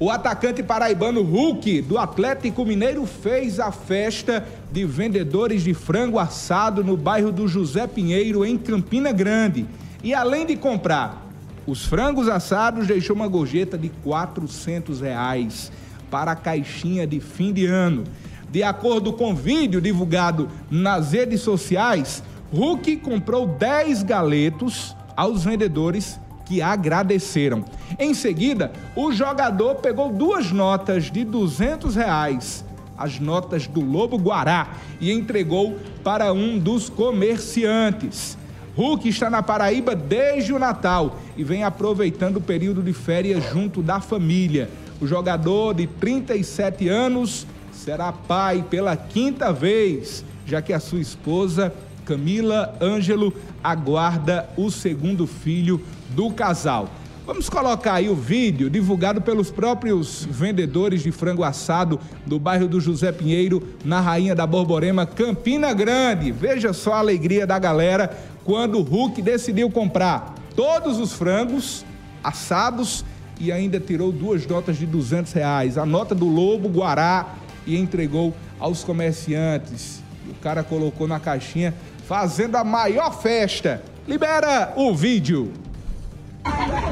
O atacante paraibano Hulk, do Atlético Mineiro, fez a festa de vendedores de frango assado no bairro do José Pinheiro, em Campina Grande. E além de comprar os frangos assados, deixou uma gorjeta de 400 reais para a caixinha de fim de ano. De acordo com vídeo divulgado nas redes sociais, Hulk comprou 10 galetos aos vendedores que agradeceram. Em seguida, o jogador pegou duas notas de 200 reais, as notas do Lobo Guará, e entregou para um dos comerciantes. Hulk está na Paraíba desde o Natal e vem aproveitando o período de férias junto da família. O jogador de 37 anos será pai pela quinta vez, já que a sua esposa, Camila Ângelo, aguarda o segundo filho do casal. Vamos colocar aí o vídeo divulgado pelos próprios vendedores de frango assado do bairro do José Pinheiro, na Rainha da Borborema, Campina Grande. Veja só a alegria da galera quando o Hulk decidiu comprar todos os frangos assados e ainda tirou duas notas de 200 reais. A nota do Lobo Guará e entregou aos comerciantes. O cara colocou na caixinha fazendo a maior festa. Libera o vídeo.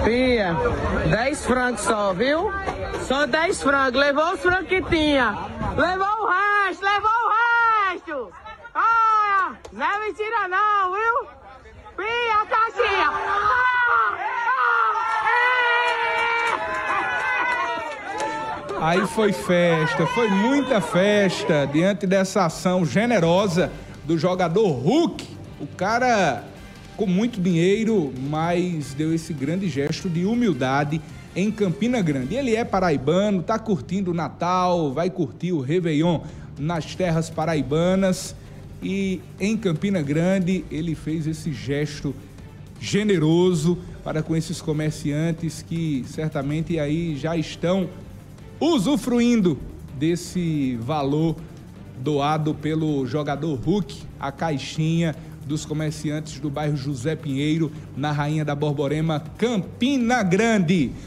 Pia, 10 frangos só, viu? Só 10 frangos. Levou os frangos que tinha. Levou o resto, levou o resto. Ah, não é mentira não, viu? Pia, caixinha. Aí foi festa, foi muita festa diante dessa ação generosa do jogador Hulk. O cara com muito dinheiro, mas deu esse grande gesto de humildade em Campina Grande. Ele é paraibano, tá curtindo o Natal, vai curtir o Réveillon nas terras paraibanas e em Campina Grande ele fez esse gesto generoso para com esses comerciantes que certamente aí já estão usufruindo desse valor doado pelo jogador Hulk, a caixinha dos comerciantes do bairro José Pinheiro, na Rainha da Borborema, Campina Grande.